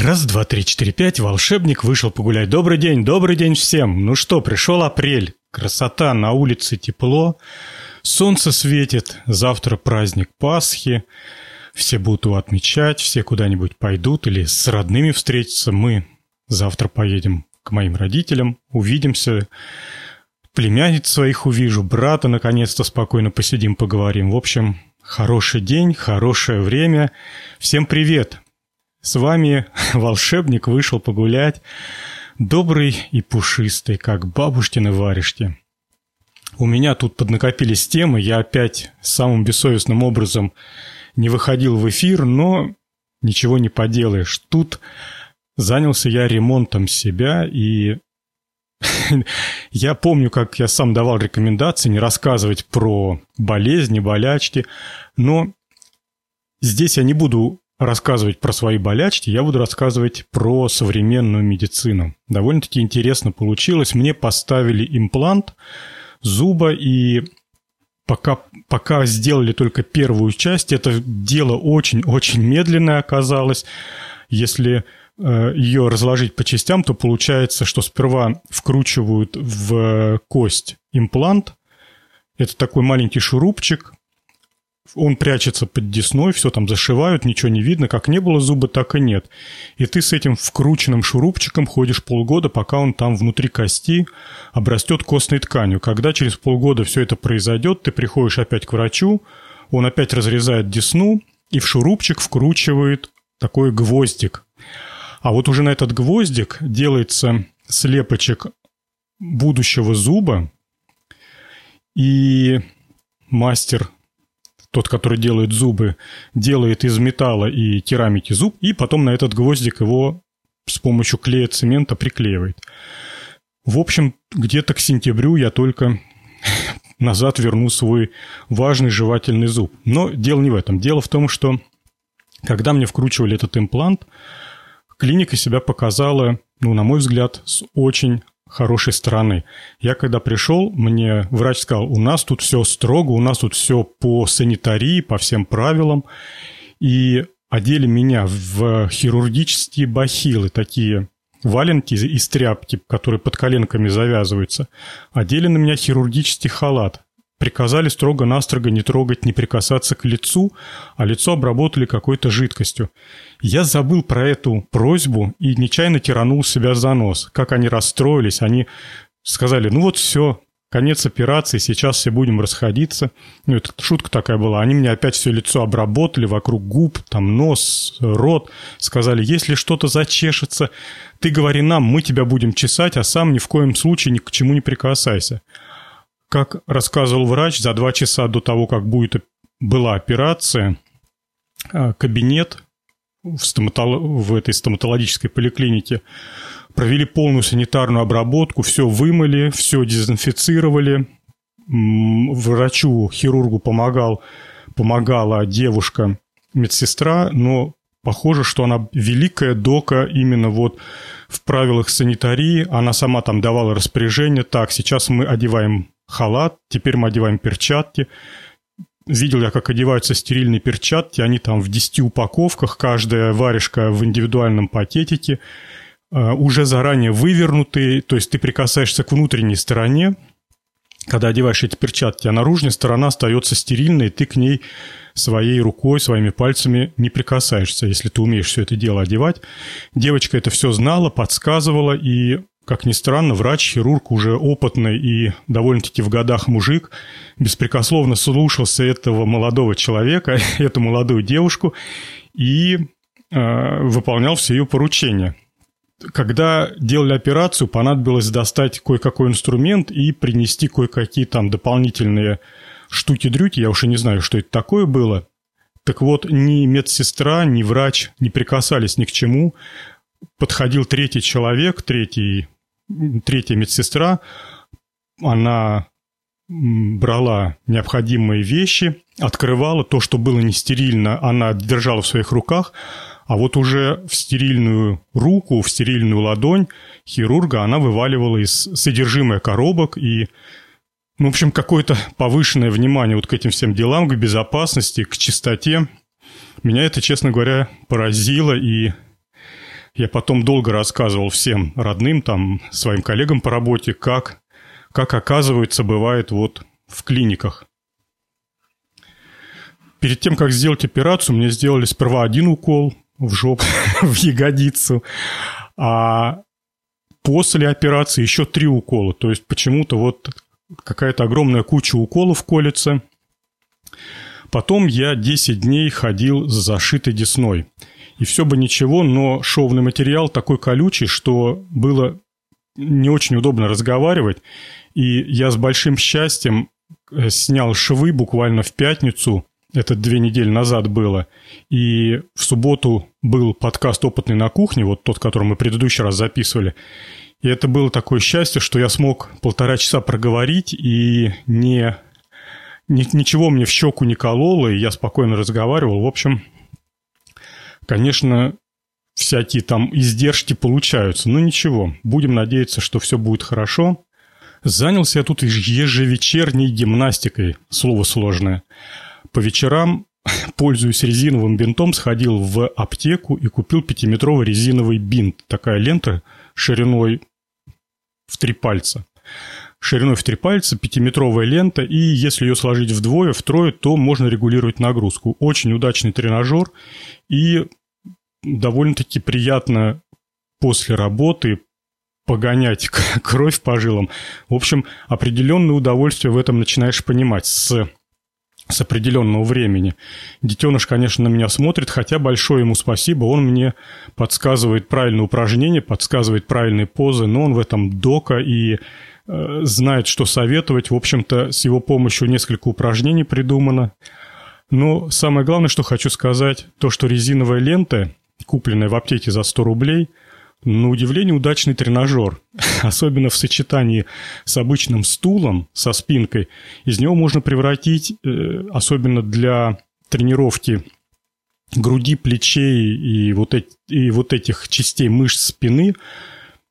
Раз, два, три, четыре, пять, волшебник вышел погулять. Добрый день, добрый день всем. Ну что, пришел апрель. Красота, на улице тепло. Солнце светит. Завтра праздник Пасхи. Все будут его отмечать, все куда-нибудь пойдут или с родными встретятся. Мы завтра поедем к моим родителям, увидимся. Племянниц своих увижу, брата наконец-то спокойно посидим, поговорим. В общем, хороший день, хорошее время. Всем привет! С вами волшебник вышел погулять, добрый и пушистый, как бабушкины варежки. У меня тут поднакопились темы, я опять самым бессовестным образом не выходил в эфир, но ничего не поделаешь. Тут занялся я ремонтом себя, и я помню, как я сам давал рекомендации не рассказывать про болезни, болячки, но здесь я не буду рассказывать про свои болячки, я буду рассказывать про современную медицину. Довольно-таки интересно получилось. Мне поставили имплант зуба, и пока, пока сделали только первую часть, это дело очень-очень медленное оказалось. Если э, ее разложить по частям, то получается, что сперва вкручивают в кость имплант. Это такой маленький шурупчик, он прячется под десной, все там зашивают, ничего не видно, как не было зуба, так и нет. И ты с этим вкрученным шурупчиком ходишь полгода, пока он там внутри кости обрастет костной тканью. Когда через полгода все это произойдет, ты приходишь опять к врачу, он опять разрезает десну и в шурупчик вкручивает такой гвоздик. А вот уже на этот гвоздик делается слепочек будущего зуба, и мастер тот, который делает зубы, делает из металла и керамики зуб, и потом на этот гвоздик его с помощью клея цемента приклеивает. В общем, где-то к сентябрю я только назад верну свой важный жевательный зуб. Но дело не в этом. Дело в том, что когда мне вкручивали этот имплант, клиника себя показала, ну, на мой взгляд, с очень хорошей стороны. Я когда пришел, мне врач сказал, у нас тут все строго, у нас тут все по санитарии, по всем правилам. И одели меня в хирургические бахилы, такие валенки из тряпки, которые под коленками завязываются. Одели на меня хирургический халат приказали строго-настрого не трогать, не прикасаться к лицу, а лицо обработали какой-то жидкостью. Я забыл про эту просьбу и нечаянно тиранул себя за нос. Как они расстроились, они сказали, ну вот все, конец операции, сейчас все будем расходиться. Ну, это шутка такая была. Они мне опять все лицо обработали, вокруг губ, там нос, рот. Сказали, если что-то зачешется, ты говори нам, мы тебя будем чесать, а сам ни в коем случае ни к чему не прикасайся. Как рассказывал врач, за два часа до того, как будет, была операция, а, кабинет в, стоматолог... в этой стоматологической поликлинике провели полную санитарную обработку, все вымыли, все дезинфицировали. Врачу, хирургу помогал, помогала девушка, медсестра, но похоже, что она великая дока именно вот в правилах санитарии. Она сама там давала распоряжение. Так, сейчас мы одеваем халат, теперь мы одеваем перчатки. Видел я, как одеваются стерильные перчатки, они там в 10 упаковках, каждая варежка в индивидуальном пакетике, а, уже заранее вывернутые, то есть ты прикасаешься к внутренней стороне, когда одеваешь эти перчатки, а наружная сторона остается стерильной, и ты к ней своей рукой, своими пальцами не прикасаешься, если ты умеешь все это дело одевать. Девочка это все знала, подсказывала, и как ни странно, врач-хирург уже опытный и довольно-таки в годах мужик беспрекословно слушался этого молодого человека, эту молодую девушку и э, выполнял все ее поручения. Когда делали операцию, понадобилось достать кое-какой инструмент и принести кое-какие там дополнительные штуки-дрюки, я уж и не знаю, что это такое было. Так вот, ни медсестра, ни врач не прикасались ни к чему. Подходил третий человек, третий третья медсестра, она брала необходимые вещи, открывала то, что было не стерильно, она держала в своих руках, а вот уже в стерильную руку, в стерильную ладонь хирурга она вываливала из содержимое коробок и ну, в общем, какое-то повышенное внимание вот к этим всем делам, к безопасности, к чистоте. Меня это, честно говоря, поразило, и Я потом долго рассказывал всем родным, там, своим коллегам по работе, как, как оказывается, бывает вот в клиниках. Перед тем, как сделать операцию, мне сделали сперва один укол в жопу, в ягодицу, а после операции еще три укола. То есть почему-то вот какая-то огромная куча уколов колется. Потом я 10 дней ходил с зашитой десной. И все бы ничего, но шовный материал такой колючий, что было не очень удобно разговаривать. И я с большим счастьем э, снял швы буквально в пятницу, это две недели назад было, и в субботу был подкаст «Опытный на кухне», вот тот, который мы предыдущий раз записывали, и это было такое счастье, что я смог полтора часа проговорить, и не, ни, ничего мне в щеку не кололо, и я спокойно разговаривал. В общем, конечно, всякие там издержки получаются, но ничего, будем надеяться, что все будет хорошо. Занялся я тут ежевечерней гимнастикой, слово сложное. По вечерам, пользуясь резиновым бинтом, сходил в аптеку и купил пятиметровый резиновый бинт. Такая лента шириной в три пальца. Шириной в три пальца, пятиметровая лента, и если ее сложить вдвое, втрое, то можно регулировать нагрузку. Очень удачный тренажер, и довольно-таки приятно после работы погонять кровь по жилам. В общем, определенное удовольствие в этом начинаешь понимать с с определенного времени. Детеныш, конечно, на меня смотрит, хотя большое ему спасибо, он мне подсказывает правильные упражнения, подсказывает правильные позы, но он в этом дока и знает, что советовать. В общем-то, с его помощью несколько упражнений придумано. Но самое главное, что хочу сказать, то, что резиновая лента, купленная в аптеке за 100 рублей – на удивление удачный тренажер, особенно в сочетании с обычным стулом, со спинкой. Из него можно превратить, э, особенно для тренировки груди, плечей и вот, эти, и вот этих частей мышц спины,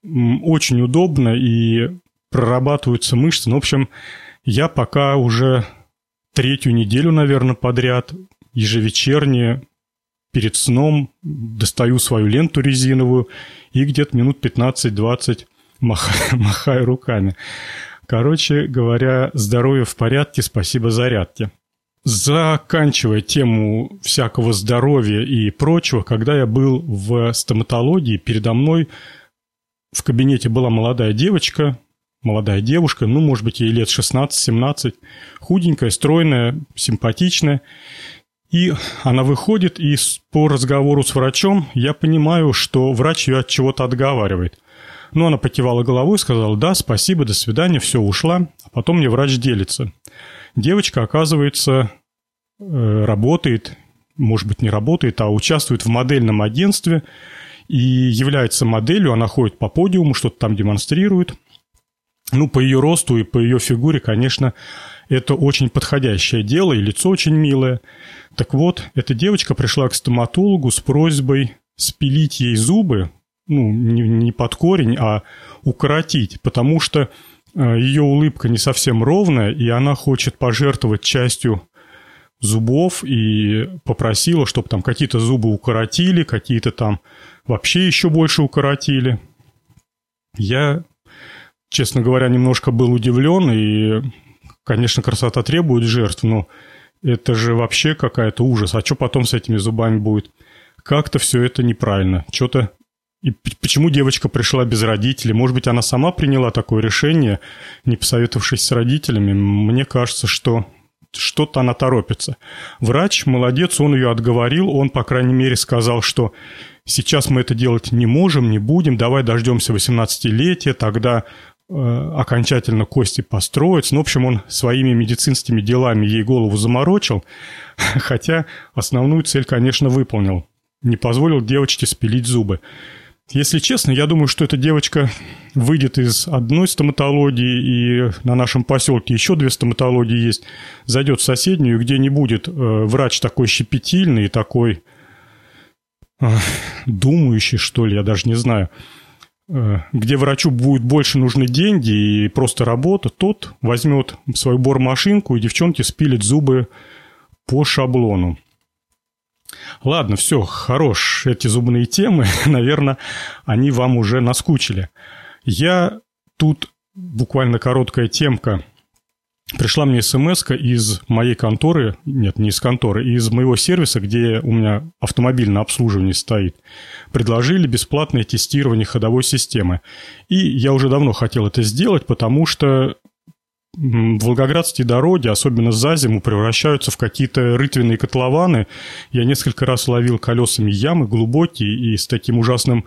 очень удобно и прорабатываются мышцы. Ну, в общем, я пока уже третью неделю, наверное, подряд ежевечерне перед сном достаю свою ленту резиновую и где-то минут 15-20 махаю, махаю руками. Короче говоря, здоровье в порядке, спасибо зарядке. Заканчивая тему всякого здоровья и прочего, когда я был в стоматологии, передо мной в кабинете была молодая девочка, молодая девушка, ну, может быть, ей лет 16-17, худенькая, стройная, симпатичная. И она выходит, и по разговору с врачом я понимаю, что врач ее от чего-то отговаривает. Ну, она покивала головой, сказала «да, спасибо, до свидания, все, ушла». А потом мне врач делится. Девочка, оказывается, э, работает, может быть, не работает, а участвует в модельном агентстве и является моделью, она ходит по подиуму, что-то там демонстрирует. Ну, по ее росту и по ее фигуре, конечно, это очень подходящее дело, и лицо очень милое. Так вот, эта девочка пришла к стоматологу с просьбой спилить ей зубы, ну, не, не под корень, а укоротить, потому что э, ее улыбка не совсем ровная, и она хочет пожертвовать частью зубов и попросила, чтобы там какие-то зубы укоротили, какие-то там вообще еще больше укоротили. Я, честно говоря, немножко был удивлен и Конечно, красота требует жертв, но это же вообще какая-то ужас. А что потом с этими зубами будет? Как-то все это неправильно. Что-то... И почему девочка пришла без родителей? Может быть, она сама приняла такое решение, не посоветовавшись с родителями? Мне кажется, что что-то она торопится. Врач, молодец, он ее отговорил, он, по крайней мере, сказал, что сейчас мы это делать не можем, не будем, давай дождемся 18-летия, тогда окончательно кости построить. Ну, в общем, он своими медицинскими делами ей голову заморочил, хотя основную цель, конечно, выполнил. Не позволил девочке спилить зубы. Если честно, я думаю, что эта девочка выйдет из одной стоматологии, и на нашем поселке еще две стоматологии есть, зайдет в соседнюю, где не будет э, врач такой щепетильный такой э, думающий, что ли, я даже не знаю – Э, где врачу будет больше нужны деньги и просто работа, тот возьмет свою бормашинку и девчонки спилит зубы по шаблону. Ладно, все, хорош. Эти зубные темы, наверное, они вам уже наскучили. Я тут буквально короткая темка. Пришла мне смс из моей конторы, нет, не из конторы, из моего сервиса, где у меня автомобиль на обслуживании стоит. Предложили бесплатное тестирование ходовой системы. И я уже давно хотел это сделать, потому что волгоградские дороги, особенно за зиму, превращаются в какие-то рытвенные котлованы. Я несколько раз ловил колесами ямы глубокие и с таким ужасным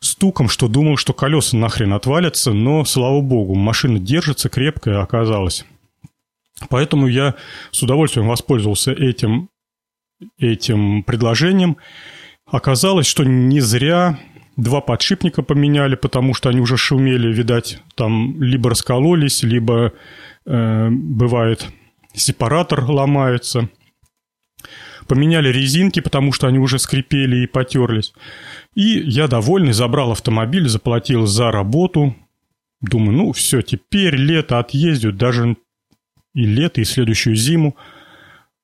стуком, что думал, что колеса нахрен отвалятся, но, слава богу, машина держится крепкая оказалась. Поэтому я с удовольствием воспользовался этим, этим предложением. Оказалось, что не зря Два подшипника поменяли, потому что они уже шумели, видать, там либо раскололись, либо э, бывает сепаратор ломается. Поменяли резинки, потому что они уже скрипели и потерлись. И я довольный, забрал автомобиль, заплатил за работу. Думаю, ну все, теперь лето отъездю, даже и лето, и следующую зиму.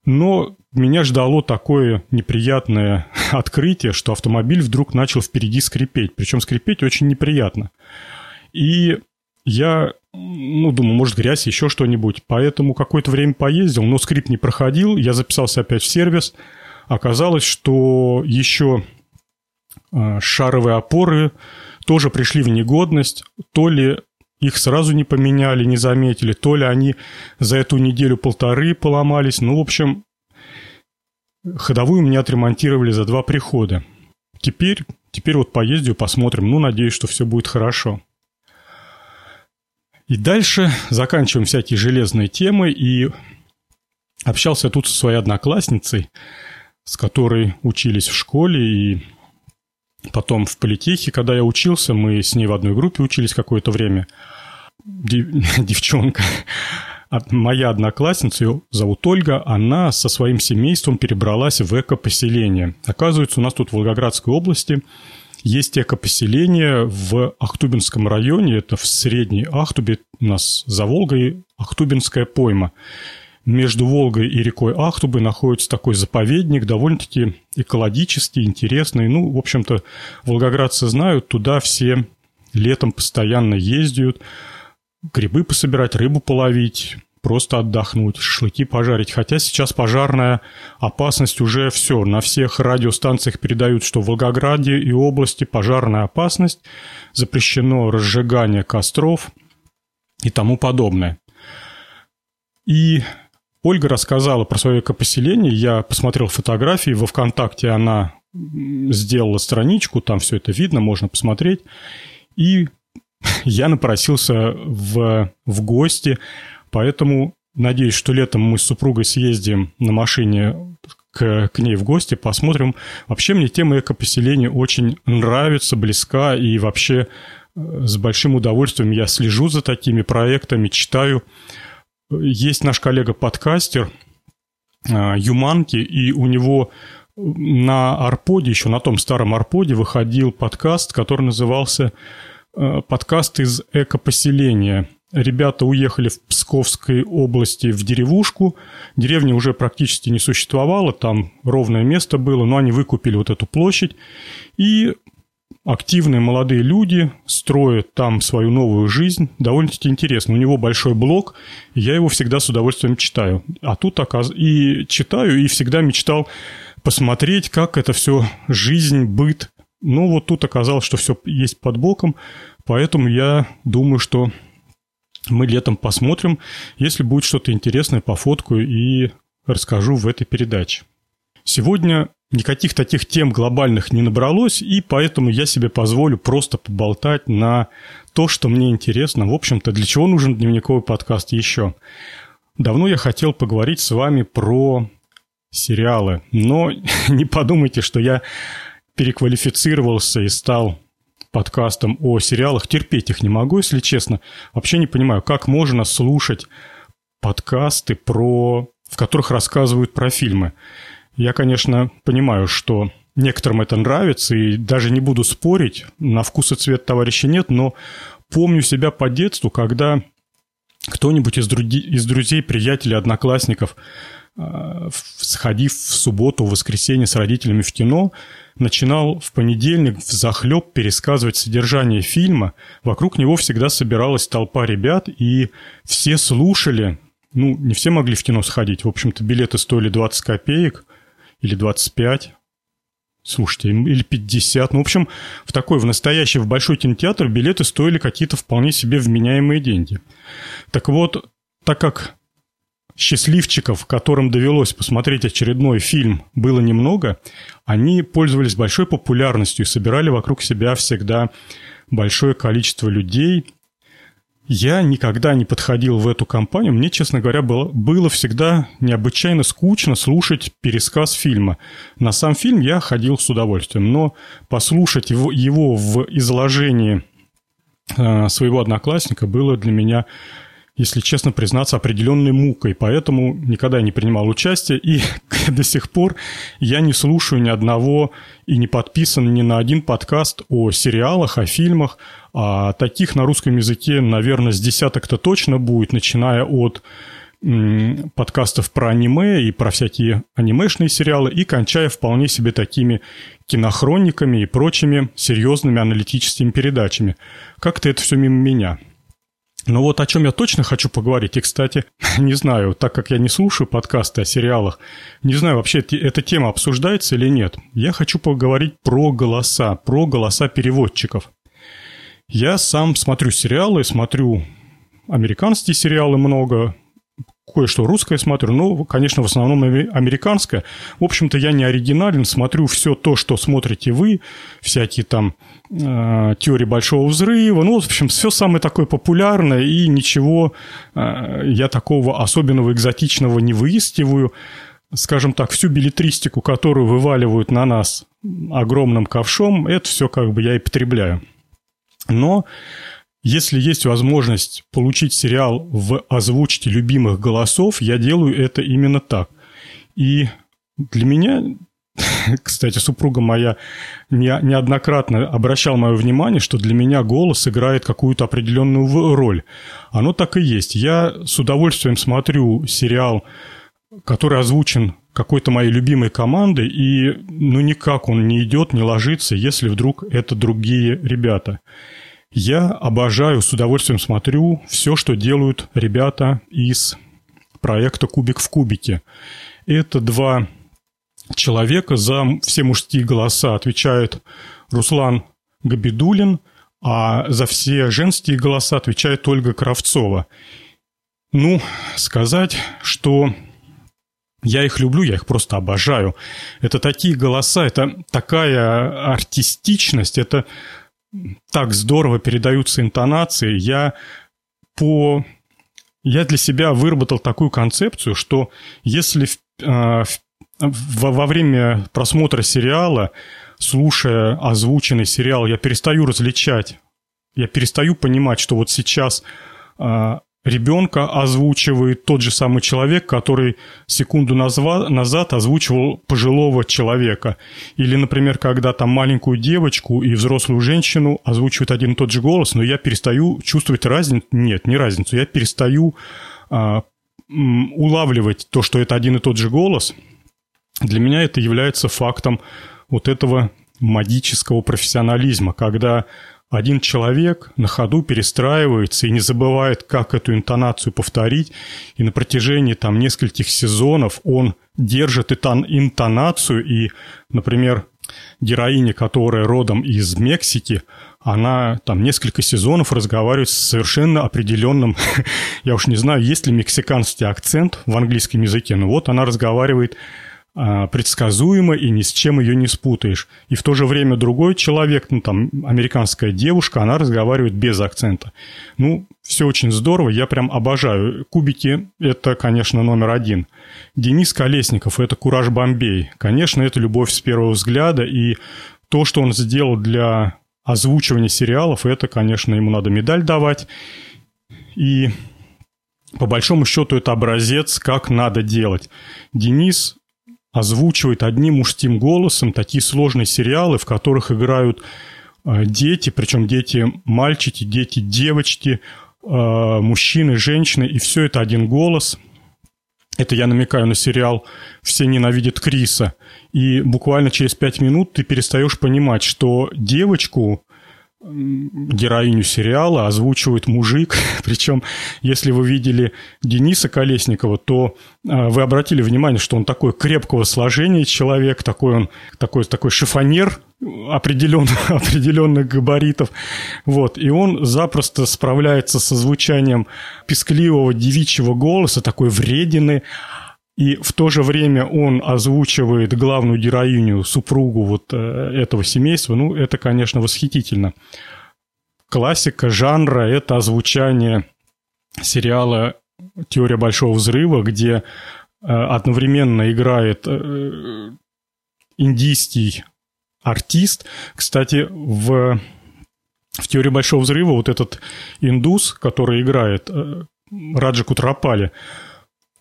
Но меня ждало такое неприятное открытие, что автомобиль вдруг начал впереди скрипеть. Причем скрипеть очень неприятно. И я, ну, думаю, может, грязь, еще что-нибудь. Поэтому какое-то время поездил, но скрип не проходил. Я записался опять в сервис. Оказалось, что еще а, шаровые опоры тоже пришли в негодность. То ли их сразу не поменяли, не заметили, то ли они за эту неделю-полторы поломались. Ну, в общем, Ходовую мне отремонтировали за два прихода. Теперь, теперь вот поездию, посмотрим. Ну, надеюсь, что все будет хорошо. И дальше заканчиваем всякие железные темы. И общался тут со своей одноклассницей, с которой учились в школе и потом в политехе, когда я учился, мы с ней в одной группе учились какое-то время. Девчонка моя одноклассница, ее зовут Ольга, она со своим семейством перебралась в эко-поселение. Оказывается, у нас тут в Волгоградской области есть эко-поселение в Ахтубинском районе, это в Средней Ахтубе, у нас за Волгой Ахтубинская пойма. Между Волгой и рекой Ахтубы находится такой заповедник, довольно-таки экологический, интересный. Ну, в общем-то, волгоградцы знают, туда все летом постоянно ездят, грибы пособирать, рыбу половить, просто отдохнуть, шашлыки пожарить. Хотя сейчас пожарная опасность уже все. На всех радиостанциях передают, что в Волгограде и области пожарная опасность, запрещено разжигание костров и тому подобное. И Ольга рассказала про свое экопоселение. Я посмотрел фотографии. Во ВКонтакте она сделала страничку, там все это видно, можно посмотреть. И я напросился в, в гости, поэтому надеюсь, что летом мы с супругой съездим на машине к, к ней в гости, посмотрим. Вообще мне тема экопоселения очень нравится, близка, и вообще э, с большим удовольствием я слежу за такими проектами, читаю. Есть наш коллега-подкастер э, Юманки, и у него на Арподе, еще на том старом Арподе выходил подкаст, который назывался Э, подкаст из экопоселения. Ребята уехали в Псковской области в деревушку. Деревня уже практически не существовала, там ровное место было, но они выкупили вот эту площадь. И активные молодые люди строят там свою новую жизнь. Довольно-таки интересно. У него большой блог, и я его всегда с удовольствием читаю. А тут оказ... и читаю, и всегда мечтал посмотреть, как это все жизнь, быт но вот тут оказалось, что все есть под боком, поэтому я думаю, что мы летом посмотрим, если будет что-то интересное, по фотку и расскажу в этой передаче. Сегодня никаких таких тем глобальных не набралось, и поэтому я себе позволю просто поболтать на то, что мне интересно. В общем-то, для чего нужен дневниковый подкаст еще? Давно я хотел поговорить с вами про сериалы, но не подумайте, что я переквалифицировался и стал подкастом о сериалах. Терпеть их не могу, если честно. Вообще не понимаю, как можно слушать подкасты, про... в которых рассказывают про фильмы. Я, конечно, понимаю, что некоторым это нравится, и даже не буду спорить, на вкус и цвет товарища нет, но помню себя по детству, когда кто-нибудь из, други... из друзей, приятелей, одноклассников сходив в субботу, в воскресенье с родителями в кино, начинал в понедельник в захлеб пересказывать содержание фильма. Вокруг него всегда собиралась толпа ребят, и все слушали. Ну, не все могли в кино сходить. В общем-то, билеты стоили 20 копеек или 25. Слушайте, или 50. Ну, в общем, в такой, в настоящий, в большой кинотеатр билеты стоили какие-то вполне себе вменяемые деньги. Так вот, так как счастливчиков, которым довелось посмотреть очередной фильм, было немного, они пользовались большой популярностью и собирали вокруг себя всегда большое количество людей. Я никогда не подходил в эту компанию. Мне, честно говоря, было, было всегда необычайно скучно слушать пересказ фильма. На сам фильм я ходил с удовольствием, но послушать его, его в изложении э, своего одноклассника было для меня если честно признаться, определенной мукой, поэтому никогда не принимал участия, и до сих пор я не слушаю ни одного и не подписан ни на один подкаст о сериалах, о фильмах, а таких на русском языке, наверное, с десяток-то точно будет, начиная от подкастов про аниме и про всякие анимешные сериалы, и кончая вполне себе такими кинохрониками и прочими серьезными аналитическими передачами. Как-то это все мимо меня – но вот о чем я точно хочу поговорить, и, кстати, не знаю, так как я не слушаю подкасты о сериалах, не знаю, вообще эта тема обсуждается или нет. Я хочу поговорить про голоса, про голоса переводчиков. Я сам смотрю сериалы, смотрю американские сериалы много, кое-что русское смотрю, но, конечно, в основном американское. В общем-то, я не оригинален, смотрю все то, что смотрите вы, всякие там э, теории большого взрыва, ну, в общем, все самое такое популярное, и ничего э, я такого особенного, экзотичного не выискиваю. Скажем так, всю билетристику, которую вываливают на нас огромным ковшом, это все как бы я и потребляю. Но если есть возможность получить сериал в озвучке любимых голосов, я делаю это именно так. И для меня, кстати, супруга моя неоднократно обращала мое внимание, что для меня голос играет какую-то определенную роль. Оно так и есть. Я с удовольствием смотрю сериал, который озвучен какой-то моей любимой командой, и ну никак он не идет, не ложится, если вдруг это другие ребята. Я обожаю, с удовольствием смотрю все, что делают ребята из проекта «Кубик в кубике». Это два человека, за все мужские голоса отвечает Руслан Габидулин, а за все женские голоса отвечает Ольга Кравцова. Ну, сказать, что я их люблю, я их просто обожаю. Это такие голоса, это такая артистичность, это так здорово передаются интонации. Я по... Я для себя выработал такую концепцию, что если в, э, в, во время просмотра сериала, слушая озвученный сериал, я перестаю различать, я перестаю понимать, что вот сейчас э, ребенка озвучивает тот же самый человек, который секунду назад озвучивал пожилого человека. Или, например, когда там маленькую девочку и взрослую женщину озвучивает один и тот же голос, но я перестаю чувствовать разницу. Нет, не разницу. Я перестаю а, улавливать то, что это один и тот же голос. Для меня это является фактом вот этого магического профессионализма, когда один человек на ходу перестраивается и не забывает, как эту интонацию повторить, и на протяжении там нескольких сезонов он держит интонацию, и, например, героиня, которая родом из Мексики, она там несколько сезонов разговаривает с совершенно определенным, я уж не знаю, есть ли мексиканский акцент в английском языке, но вот она разговаривает предсказуемо и ни с чем ее не спутаешь. И в то же время другой человек, ну там американская девушка, она разговаривает без акцента. Ну, все очень здорово, я прям обожаю. Кубики – это, конечно, номер один. Денис Колесников – это «Кураж Бомбей». Конечно, это любовь с первого взгляда, и то, что он сделал для озвучивания сериалов, это, конечно, ему надо медаль давать. И по большому счету это образец, как надо делать. Денис озвучивает одним мужским голосом такие сложные сериалы, в которых играют э, дети, причем дети мальчики, дети девочки, э, мужчины, женщины, и все это один голос. Это я намекаю на сериал «Все ненавидят Криса». И буквально через пять минут ты перестаешь понимать, что девочку, героиню сериала озвучивает мужик. Причем, если вы видели Дениса Колесникова, то а, вы обратили внимание, что он такой крепкого сложения человек, такой он такой, такой шифонер определенных, определенных габаритов. Вот. И он запросто справляется со звучанием пескливого девичьего голоса, такой вредины, и в то же время он озвучивает главную героиню, супругу вот э, этого семейства. Ну, это, конечно, восхитительно. Классика жанра – это озвучание сериала «Теория большого взрыва», где э, одновременно играет э, индийский артист. Кстати, в, в «Теории большого взрыва» вот этот индус, который играет Раджа Кутрапали –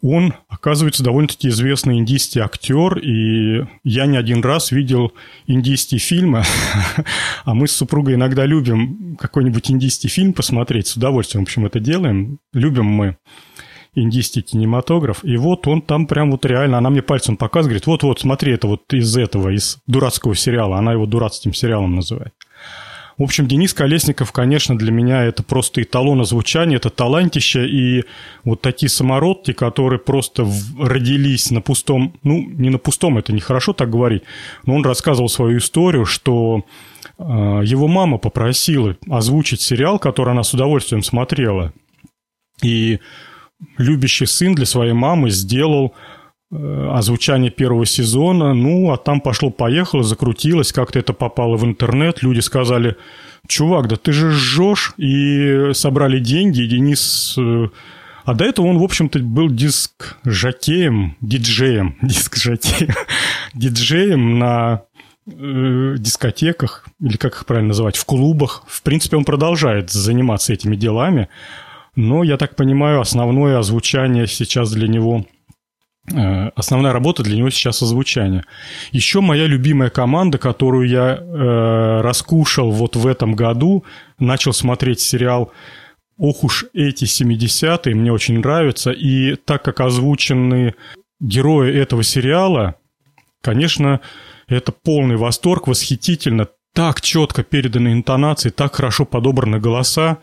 он, оказывается, довольно-таки известный индийский актер, и я не один раз видел индийские фильмы, а мы с супругой иногда любим какой-нибудь индийский фильм посмотреть, с удовольствием, в общем, это делаем. Любим мы индийский кинематограф, и вот он там прям вот реально, она мне пальцем показывает, говорит, вот-вот, смотри, это вот из этого, из дурацкого сериала, она его дурацким сериалом называет. В общем, Денис Колесников, конечно, для меня это просто эталон озвучания, это талантище, и вот такие самородки, которые просто родились на пустом, ну, не на пустом, это нехорошо так говорить, но он рассказывал свою историю, что э, его мама попросила озвучить сериал, который она с удовольствием смотрела, и любящий сын для своей мамы сделал озвучание первого сезона, ну, а там пошло-поехало, закрутилось, как-то это попало в интернет, люди сказали, чувак, да ты же жжешь, и собрали деньги, и Денис... Э, а до этого он, в общем-то, был диск-жокеем, диджеем, диск-жокеем, диджеем на э, дискотеках, или как их правильно называть, в клубах. В принципе, он продолжает заниматься этими делами, но, я так понимаю, основное озвучание сейчас для него – Э, основная работа для него сейчас озвучание. Еще моя любимая команда, которую я э, раскушал вот в этом году, начал смотреть сериал «Ох уж эти 70-е», мне очень нравится. И так как озвучены герои этого сериала, конечно, это полный восторг, восхитительно, так четко переданы интонации, так хорошо подобраны голоса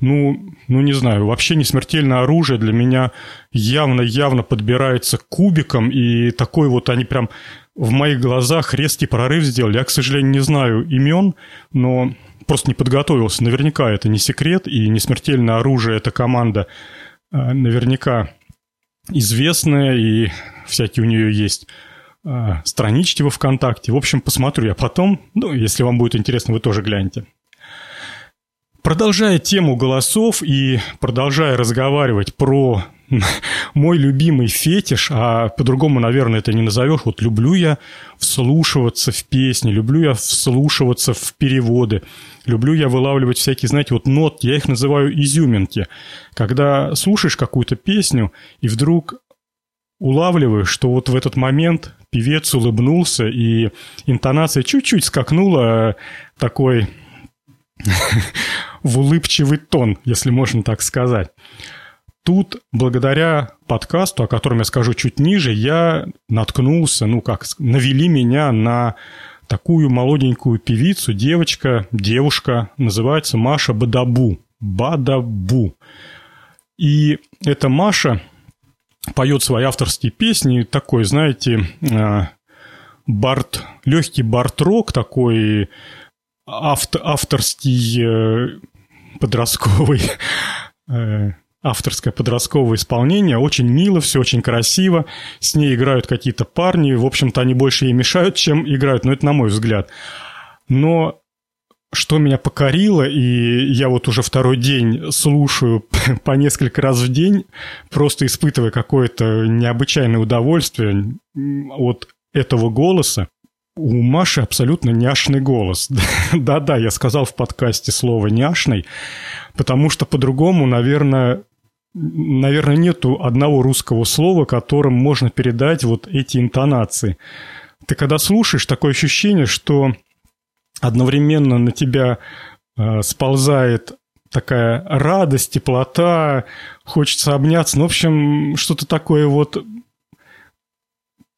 ну, ну не знаю, вообще не смертельное оружие для меня явно-явно подбирается кубиком, и такой вот они прям в моих глазах резкий прорыв сделали. Я, к сожалению, не знаю имен, но просто не подготовился. Наверняка это не секрет, и не смертельное оружие, эта команда а, наверняка известная, и всякие у нее есть а, странички во ВКонтакте. В общем, посмотрю я потом. Ну, если вам будет интересно, вы тоже гляньте. Продолжая тему голосов и продолжая разговаривать про мой любимый фетиш, а по-другому, наверное, это не назовешь. Вот люблю я вслушиваться в песни, люблю я вслушиваться в переводы, люблю я вылавливать всякие, знаете, вот нот, я их называю изюминки. Когда слушаешь какую-то песню и вдруг улавливаешь, что вот в этот момент певец улыбнулся, и интонация чуть-чуть скакнула такой в улыбчивый тон, если можно так сказать. Тут, благодаря подкасту, о котором я скажу чуть ниже, я наткнулся, ну как, навели меня на такую молоденькую певицу, девочка, девушка, называется Маша Бадабу. Бадабу. И эта Маша поет свои авторские песни, такой, знаете, э, барт, легкий барт-рок такой, авто, авторский э, подростковый э, авторское подростковое исполнение. Очень мило, все очень красиво. С ней играют какие-то парни. В общем-то, они больше ей мешают, чем играют. Но это на мой взгляд. Но что меня покорило, и я вот уже второй день слушаю по несколько раз в день, просто испытывая какое-то необычайное удовольствие от этого голоса. У Маши абсолютно няшный голос. Да-да, я сказал в подкасте слово «няшный», потому что по-другому, наверное, наверное, нету одного русского слова, которым можно передать вот эти интонации. Ты когда слушаешь, такое ощущение, что одновременно на тебя э, сползает такая радость, теплота, хочется обняться. Ну, в общем, что-то такое вот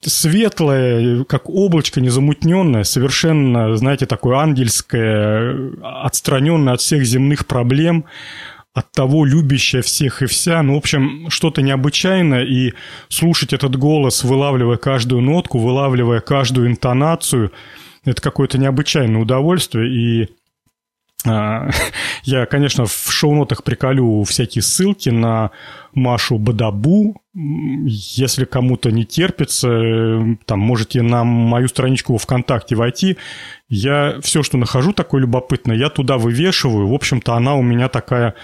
светлое, как облачко незамутненное, совершенно, знаете, такое ангельское, отстраненное от всех земных проблем, от того любящее всех и вся. Ну, в общем, что-то необычайное, и слушать этот голос, вылавливая каждую нотку, вылавливая каждую интонацию, это какое-то необычайное удовольствие, и я, конечно, в шоу-нотах приколю всякие ссылки на Машу Бадабу. Если кому-то не терпится, там можете на мою страничку ВКонтакте войти. Я все, что нахожу такое любопытное, я туда вывешиваю. В общем-то, она у меня такая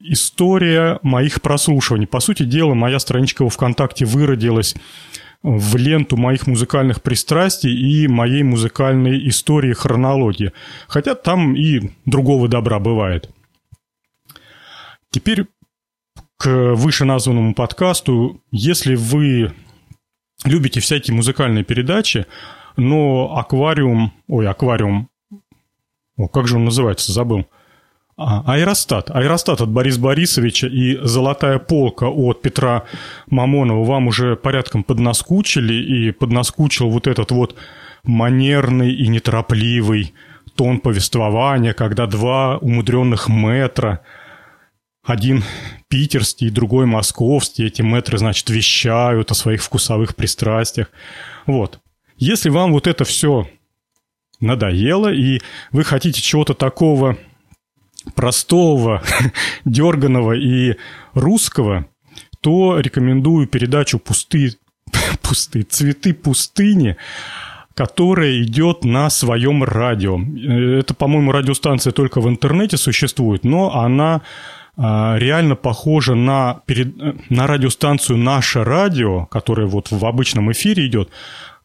история моих прослушиваний. По сути дела, моя страничка во ВКонтакте выродилась в ленту моих музыкальных пристрастий и моей музыкальной истории, хронологии. Хотя там и другого добра бывает. Теперь к вышеназванному подкасту. Если вы любите всякие музыкальные передачи, но аквариум... Ой, аквариум... О, как же он называется, забыл. А, аэростат. Аэростат от Бориса Борисовича и «Золотая полка» от Петра Мамонова вам уже порядком поднаскучили, и поднаскучил вот этот вот манерный и неторопливый тон повествования, когда два умудренных метра, один питерский, другой московский, эти метры, значит, вещают о своих вкусовых пристрастиях. Вот. Если вам вот это все надоело, и вы хотите чего-то такого простого, дерганого и русского, то рекомендую передачу «Пустые, пустые цветы пустыни», которая идет на своем радио. Это, по-моему, радиостанция только в интернете существует, но она а, реально похожа на, на радиостанцию «Наше радио», которая вот в обычном эфире идет,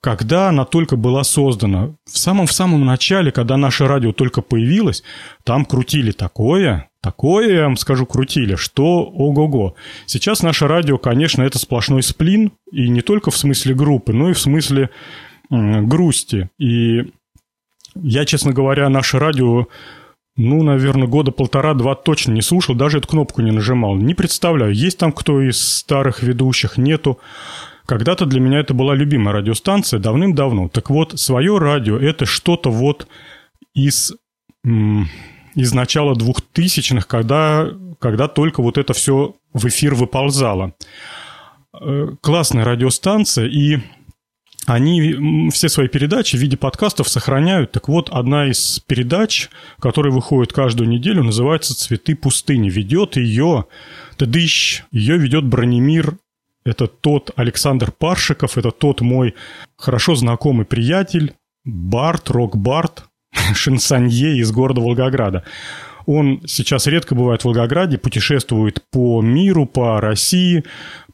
когда она только была создана. В самом-в самом начале, когда наше радио только появилось, там крутили такое, такое, я вам скажу, крутили, что ого-го. Сейчас наше радио, конечно, это сплошной сплин, и не только в смысле группы, но и в смысле грусти. И я, честно говоря, наше радио ну, наверное, года полтора-два точно не слушал, даже эту кнопку не нажимал. Не представляю, есть там кто из старых ведущих, нету. Когда-то для меня это была любимая радиостанция, давным-давно. Так вот, свое радио – это что-то вот из, из начала двухтысячных, когда, когда только вот это все в эфир выползало. Э, классная радиостанция, и они все свои передачи в виде подкастов сохраняют. Так вот, одна из передач, которая выходит каждую неделю, называется «Цветы пустыни». Ведет ее, тадыщ, ее ведет Бронемир это тот Александр Паршиков, это тот мой хорошо знакомый приятель, Барт, рок-барт, шансонье из города Волгограда. Он сейчас редко бывает в Волгограде, путешествует по миру, по России,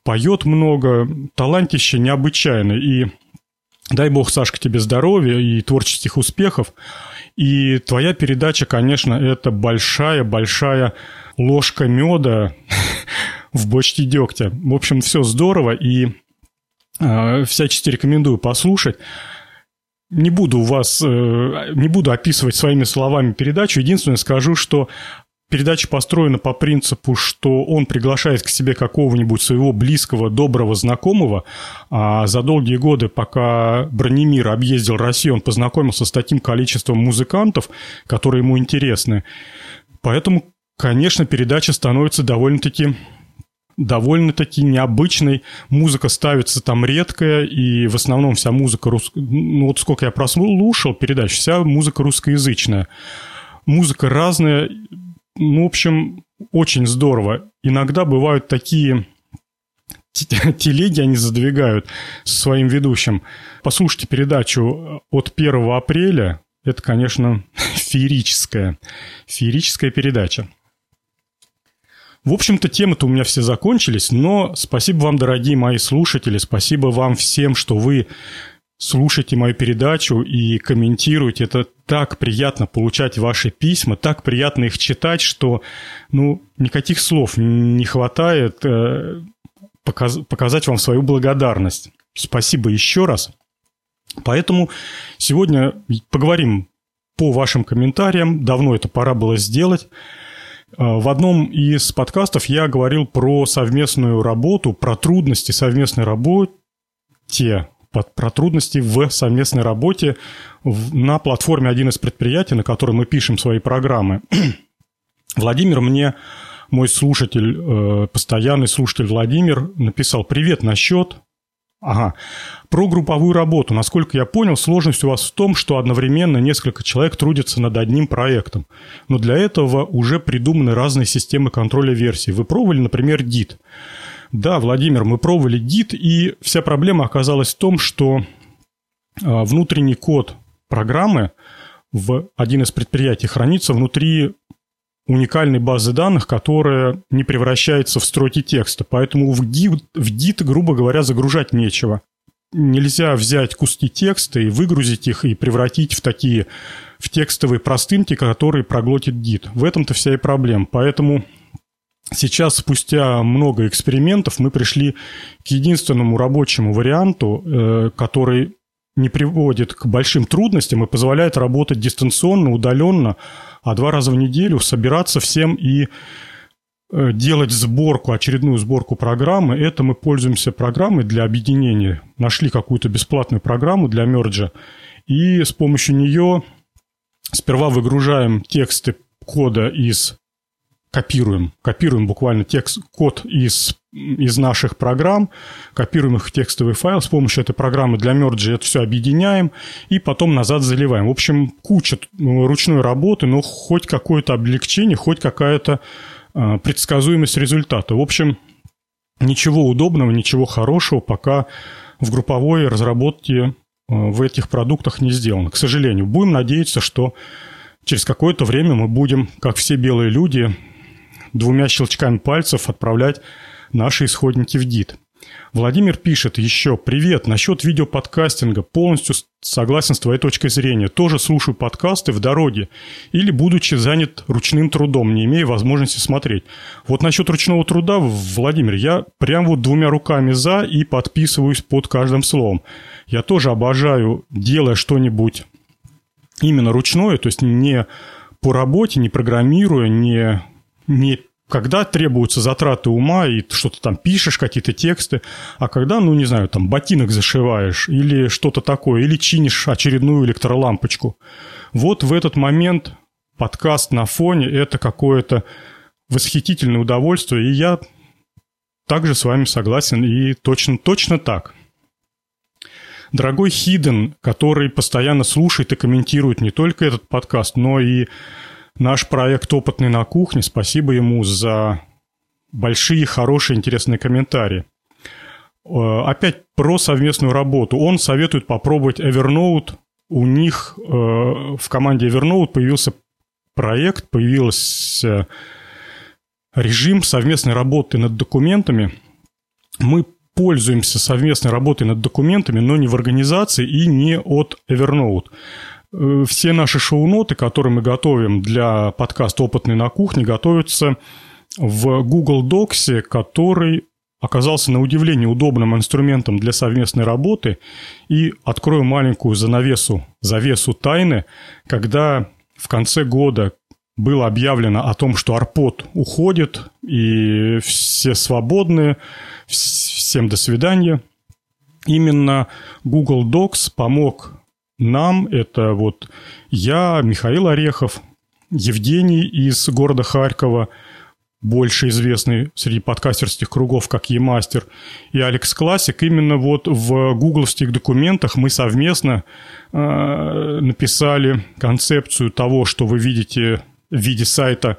поет много, талантище необычайное. И дай бог, Сашка, тебе здоровья и творческих успехов. И твоя передача, конечно, это большая-большая ложка меда в бочке дегтя. В общем, все здорово и э, всячески рекомендую послушать. Не буду вас, э, не буду описывать своими словами передачу. Единственное скажу, что передача построена по принципу, что он приглашает к себе какого-нибудь своего близкого, доброго знакомого. А за долгие годы, пока Бронемир объездил Россию, он познакомился с таким количеством музыкантов, которые ему интересны. Поэтому, конечно, передача становится довольно-таки довольно-таки необычный. Музыка ставится там редкая, и в основном вся музыка русская... Ну, вот сколько я прослушал передач, вся музыка русскоязычная. Музыка разная. Ну, в общем, очень здорово. Иногда бывают такие телеги они задвигают со своим ведущим. Послушайте передачу от 1 апреля. Это, конечно, феерическая, феерическая передача. В общем-то, темы-то у меня все закончились, но спасибо вам, дорогие мои слушатели, спасибо вам всем, что вы слушаете мою передачу и комментируете. Это так приятно получать ваши письма, так приятно их читать, что ну, никаких слов не хватает э, показ, показать вам свою благодарность. Спасибо еще раз. Поэтому сегодня поговорим по вашим комментариям. Давно это пора было сделать. А, в одном из подкастов я говорил про совместную работу, про трудности совместной работы, про трудности в совместной работе на платформе один из предприятий, на которой мы пишем свои программы. Владимир мне, мой слушатель, э, постоянный слушатель Владимир, написал «Привет, насчет Ага. Про групповую работу. Насколько я понял, сложность у вас в том, что одновременно несколько человек трудятся над одним проектом. Но для этого уже придуманы разные системы контроля версий. Вы пробовали, например, DIT. Да, Владимир, мы пробовали DIT, и вся проблема оказалась в том, что а, внутренний код программы в один из предприятий хранится внутри уникальной базы данных, которая не превращается в строки текста. Поэтому в DIT, в DIT, грубо говоря, загружать нечего. Нельзя взять куски текста и выгрузить их и превратить в такие в текстовые простынки, которые проглотит DIT. В этом-то вся и проблема. Поэтому сейчас, спустя много экспериментов, мы пришли к единственному рабочему варианту, э, который не приводит к большим трудностям и позволяет работать дистанционно, удаленно, а два раза в неделю собираться всем и э, делать сборку, очередную сборку программы. Это мы пользуемся программой для объединения. Нашли какую-то бесплатную программу для мерджа, и с помощью нее сперва выгружаем тексты кода из копируем, копируем буквально текст, код из, из наших программ, копируем их в текстовый файл, с помощью этой программы для мерджа это все объединяем и потом назад заливаем. В общем, куча ну, ручной работы, но хоть какое-то облегчение, хоть какая-то э, предсказуемость результата. В общем, ничего удобного, ничего хорошего пока в групповой разработке э, в этих продуктах не сделано. К сожалению, будем надеяться, что через какое-то время мы будем, как все белые люди, двумя щелчками пальцев отправлять наши исходники в ДИТ. Владимир пишет еще «Привет, насчет видеоподкастинга. Полностью согласен с твоей точкой зрения. Тоже слушаю подкасты в дороге или будучи занят ручным трудом, не имея возможности смотреть. Вот насчет ручного труда, Владимир, я прям вот двумя руками за и подписываюсь под каждым словом. Я тоже обожаю, делая что-нибудь именно ручное, то есть не по работе, не программируя, не не когда требуются затраты ума, и что-то там пишешь, какие-то тексты, а когда, ну, не знаю, там ботинок зашиваешь или что-то такое, или чинишь очередную электролампочку. Вот в этот момент подкаст на фоне – это какое-то восхитительное удовольствие, и я также с вами согласен, и точно, точно так. Дорогой Хиден, который постоянно слушает и комментирует не только этот подкаст, но и Наш проект «Опытный на кухне», спасибо ему за большие, хорошие, интересные комментарии. Э, опять про совместную работу. Он советует попробовать Evernote. У них э, в команде Evernote появился проект, появился режим совместной работы над документами. Мы пользуемся совместной работой над документами, но не в организации и не от Evernote. Э, все наши шоу-ноты, которые мы готовим для подкаста «Опытный на кухне», готовятся в Google Docs, который оказался на удивление удобным инструментом для совместной работы. И открою маленькую занавесу, завесу тайны, когда в конце года было объявлено о том, что Арпод уходит, и все свободны, всем до свидания. Именно Google Docs помог нам это вот я, Михаил Орехов, Евгений из города Харькова, больше известный среди подкастерских кругов как Емастер, и Алекс Классик. Именно вот в гугловских документах мы совместно э, написали концепцию того, что вы видите в виде сайта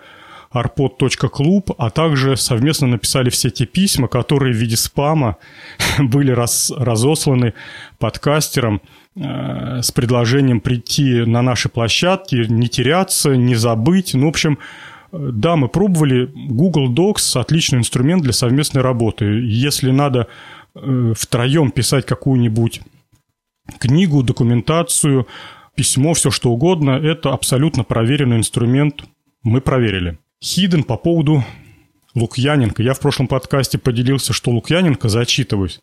arpod.club, а также совместно написали все те письма, которые в виде спама были раз, разосланы подкастерам с предложением прийти на наши площадки, не теряться, не забыть. Ну, в общем, да, мы пробовали. Google Docs – отличный инструмент для совместной работы. Если надо э, втроем писать какую-нибудь книгу, документацию, письмо, все что угодно, это абсолютно проверенный инструмент. Мы проверили. Хиден по поводу Лукьяненко. Я в прошлом подкасте поделился, что Лукьяненко зачитываюсь.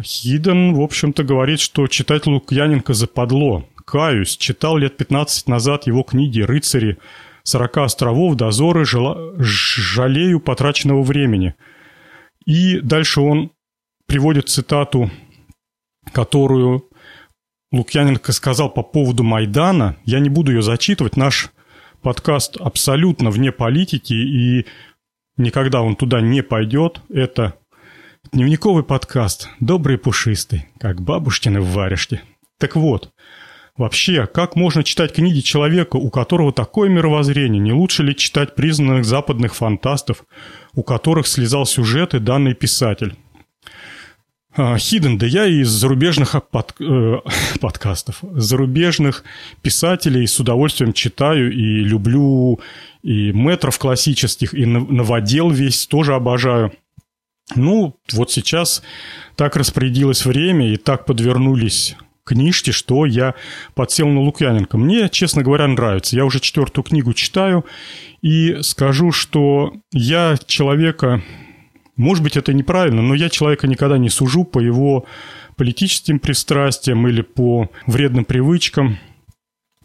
Хиден, в общем-то, говорит, что читать Лукьяненко западло. Каюсь, читал лет 15 назад его книги «Рыцари», «40 островов», «Дозоры», жала... «Жалею потраченного времени». И дальше он приводит цитату которую Лукьяненко сказал по поводу Майдана. Я не буду ее зачитывать. Наш подкаст абсолютно вне политики, и никогда он туда не пойдет. Это дневниковый подкаст, добрый и пушистый, как бабушкины в варежке. Так вот, Вообще, как можно читать книги человека, у которого такое мировоззрение? Не лучше ли читать признанных западных фантастов, у которых слезал сюжет и данный писатель? Хиден, да я из зарубежных под, э, подкастов, зарубежных писателей с удовольствием читаю и люблю и метров классических, и новодел весь тоже обожаю. Ну, вот сейчас так распорядилось время, и так подвернулись книжки, что я подсел на Лукьяненко. Мне, честно говоря, нравится. Я уже четвертую книгу читаю и скажу, что я человека, может быть, это неправильно, но я человека никогда не сужу по его политическим пристрастиям или по вредным привычкам.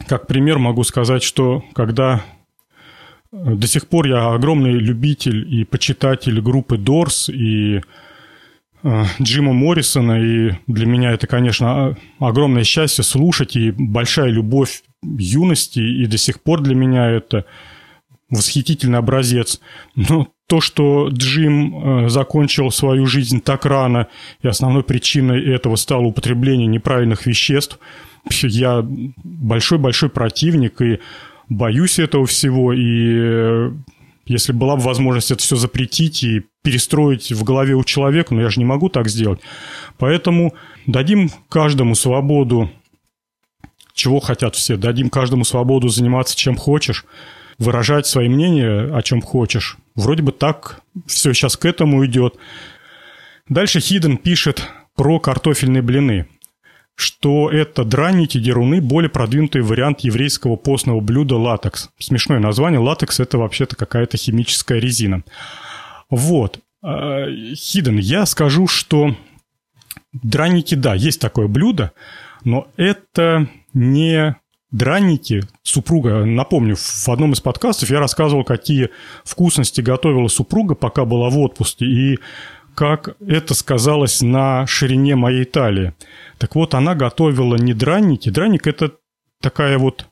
Как пример могу сказать, что когда до сих пор я огромный любитель и почитатель группы Дорс и Э, Джима Моррисона, и для меня это, конечно, огромное счастье слушать и большая любовь юности, и до сих пор для меня это восхитительный образец. Но то, что Джим э, закончил свою жизнь так рано, и основной причиной этого стало употребление неправильных веществ, я большой-большой противник. И боюсь этого всего, и э, если была бы возможность это все запретить и перестроить в голове у человека, но я же не могу так сделать. Поэтому дадим каждому свободу, чего хотят все, дадим каждому свободу заниматься чем хочешь, выражать свои мнения, о чем хочешь. Вроде бы так все сейчас к этому идет. Дальше Хиден пишет про картофельные блины что это драники, деруны, более продвинутый вариант еврейского постного блюда латекс. Смешное название. Латекс – это вообще-то какая-то химическая резина. Вот. А, Хиден, я скажу, что драники, да, есть такое блюдо, но это не драники. Супруга, напомню, в одном из подкастов я рассказывал, какие вкусности готовила супруга, пока была в отпуске, и как это сказалось на ширине моей талии. Так вот, она готовила не драники. Драник – это такая вот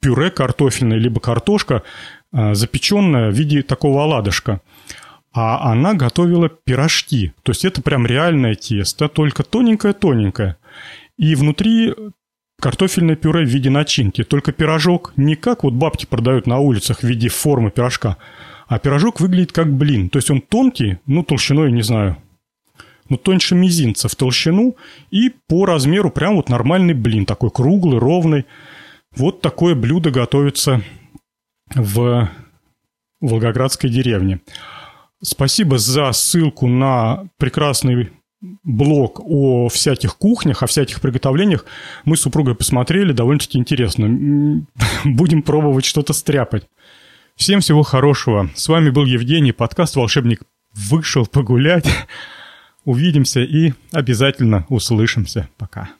пюре картофельное, либо картошка, а, запеченная в виде такого оладушка. А она готовила пирожки. То есть это прям реальное тесто, только тоненькое-тоненькое. И внутри картофельное пюре в виде начинки. Только пирожок не как вот бабки продают на улицах в виде формы пирожка, а пирожок выглядит как блин. То есть он тонкий, ну, толщиной, не знаю, ну, тоньше мизинца в толщину и по размеру прям вот нормальный блин, такой круглый, ровный. Вот такое блюдо готовится в Волгоградской деревне. Спасибо за ссылку на прекрасный блог о всяких кухнях, о всяких приготовлениях. Мы с супругой посмотрели, довольно-таки интересно. Будем пробовать что-то стряпать. Всем всего хорошего. С вами был Евгений, подкаст «Волшебник вышел погулять». Увидимся и обязательно услышимся. Пока.